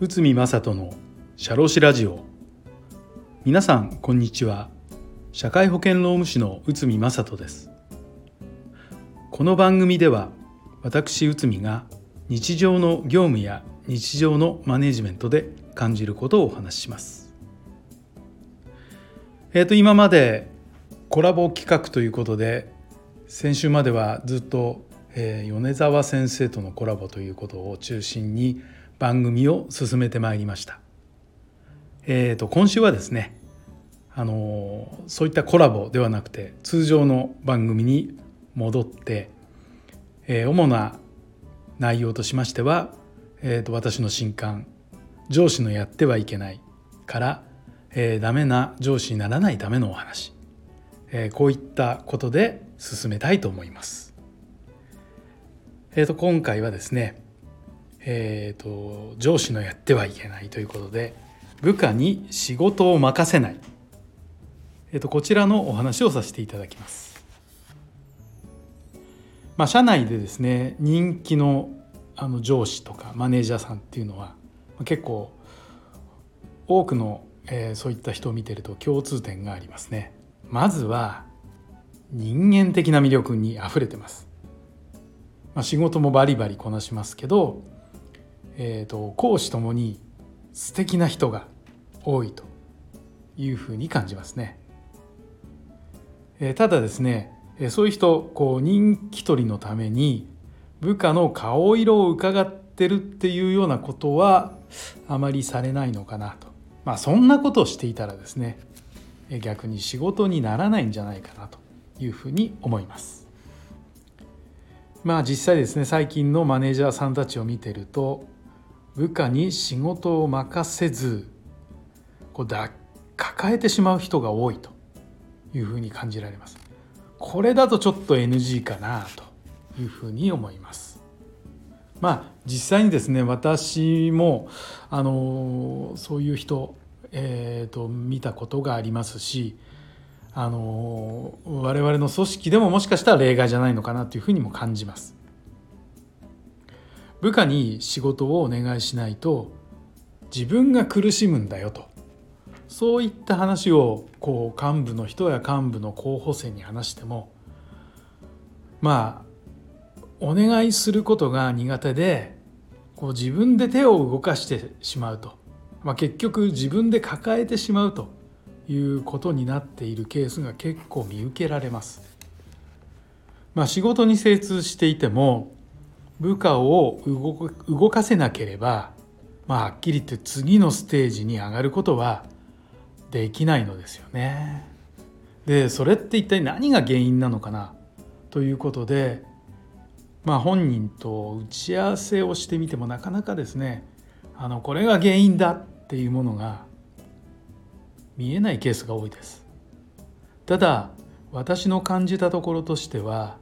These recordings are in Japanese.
内海正人の社労士ラジオ。皆さんこんにちは。社会保険労務士の内海正人です。この番組では私内海が日常の業務や日常のマネジメントで感じることをお話しします。えっ、ー、と今までコラボ企画ということで先週まではずっと、えー、米沢先生とのコラボということを中心に番組を進めてまいりました。えーと、今週はですねあのそういったコラボではなくて通常の番組に戻って、えー、主な内容としましては、えーと、私の新刊「上司のやってはいけない」から「えー、ダメな上司にならないためのお話」えー、こういったことで進めたいと思います。えーと今回はですねえーと、上司のやってはいけないということで部下に仕事を任せない、えーと、こちらのお話をさせていただきます。まあ、社内でですね人気のあの上司とかマネージャーさんっていうのは結構多くの、えー、そういった人を見てると共通点がありますね。まずは人間的な魅力にあふれてます。まあ、仕事もバリバリこなしますけどえーと、講師ともに素敵な人が多いというふうに感じますね。えー、ただですねそういう人こう人気取りのために部下の顔色を伺ってるっていうようなことはあまりされないのかなとまあそんなことをしていたらですね逆に仕事にならないんじゃないかなというふうに思います。まあ実際ですね最近のマネージャーさんたちを見てると部下に仕事を任せずこう抱えてしまう人が多いというふうに感じられます。これだとちょっと NG かなというふうに思います。まあ実際にですね私もあのそういう人、えーと、と見たことがありますしあの我々の組織でももしかしたら例外じゃないのかなというふうにも感じます。部下に仕事をお願いしないと自分が苦しむんだよと。そういった話をこう幹部の人や幹部の候補生に話してもまあお願いすることが苦手でこう自分で手を動かしてしまうと、まあ、結局自分で抱えてしまうと。いうことになっているケースが結構見受けられます。まあ、仕事に精通していても部下を動かせなければ、まあ、はっきり言って次のステージに上がることはできないのですよね。でそれって一体何が原因なのかなということで、まあ、本人と打ち合わせをしてみてもなかなかですねあのこれが原因だっていうものが見えないケースが多いです。ただ私の感じたところとしては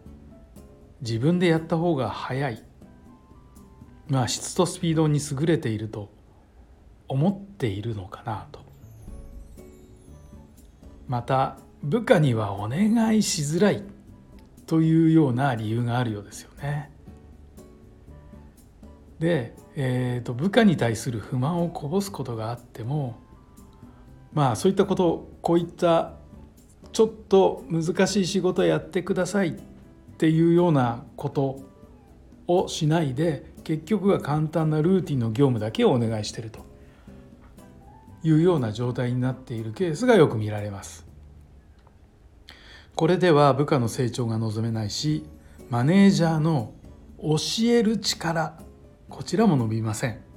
自分でやった方が早いまあ、質とスピードに優れていると思っているのかなとまた部下にはお願いしづらいというような理由があるようですよね。で、えーと、部下に対する不満をこぼすことがあってもまあそういったことこういったちょっと難しい仕事やってくださいっていうようなことをしないで結局は簡単なルーティンの業務だけをお願いしているというような状態になっているケースがよく見られます。これでは部下の成長が望めないしマネージャーの教える力こちらも伸びません。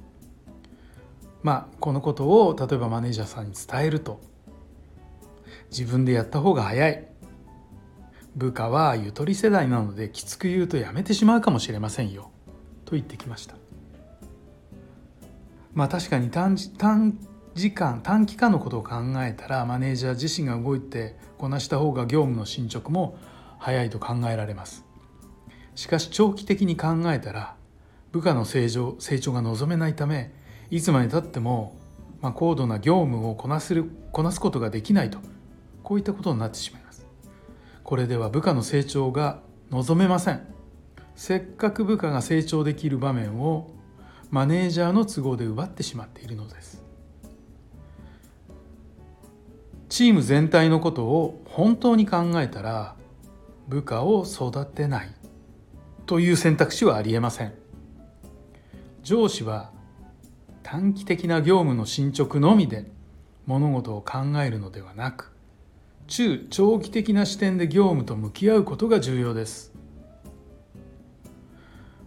まあこのことを例えばマネージャーさんに伝えると。自分でやった方が早い。部下はゆとり世代なのできつく言うとやめてしまうかもしれませんよ。と言ってきました。まあ確かに短短時間短期間のことを考えたらマネージャー自身が動いてこなした方が業務の進捗も早いと考えられます。しかし長期的に考えたら部下の成長成長が望めないためいつまでたっても、まあ、高度な業務をこなするこなすことができないとこういったことになってしまいます。これでは部下の成長が望めません。せっかく部下が成長できる場面をマネージャーの都合で奪ってしまっているのです。チーム全体のことを本当に考えたら部下を育てないという選択肢はありえません。上司は短期的な業務の進捗のみで物事を考えるのではなく中長期的な視点で業務と向き合うことが重要です。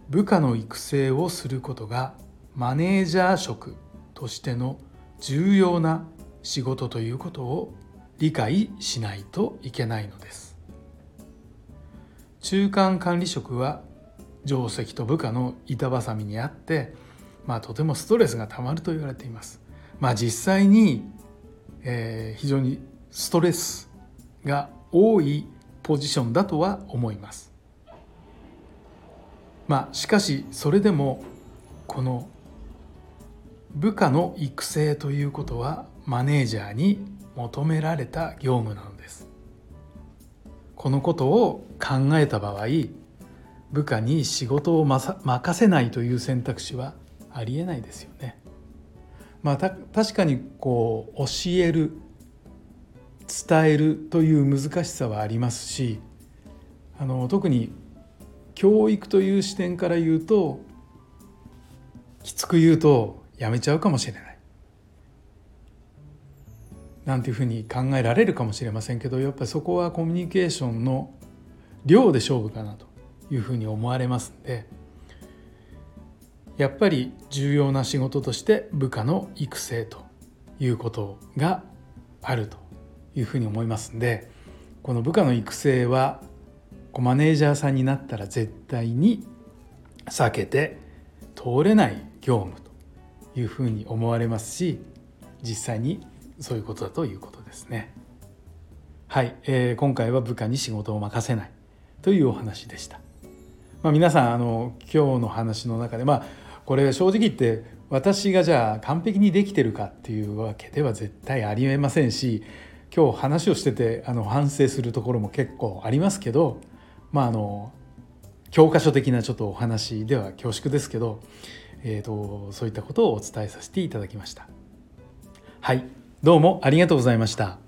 部下の育成をすることがマネージャー職としての重要な仕事ということを理解しないといけないのです。中間管理職は定石と部下の板挟みにあって、まあ、とてもストレスがたまると言われています。まあ、実際に、えー、非常にストレスが多いポジションだとは思います。まあ、しかしそれでもこの部下の育成ということはマネージャーに求められた業務なのですこのことを考えた場合部下に仕事を任せないという選択肢はありえないですよね。まあ、確かにこう教える伝えるという難しさはありますしあの特に教育という視点から言うときつく言うとやめちゃうかもしれないなんていうふうに考えられるかもしれませんけどやっぱりそこはコミュニケーションの量で勝負かなというふうに思われますんでやっぱり重要な仕事として部下の育成ということがあるというふうに思いますんでこの部下の育成はマネージャーさんになったら絶対に避けて通れない業務というふうに思われますし実際にそういうことだということですね。はい、えー、今回は部下に仕事を任せないというお話でした。まあ、皆さんあの今日の話の中でまあこれ正直言って私がじゃあ完璧にできてるかっていうわけでは絶対ありえませんし今日話をしててあの反省するところも結構ありますけどまああの教科書的なちょっとお話では恐縮ですけど、えーと、そういったことをお伝えさせていただきました。はいどうもありがとうございました。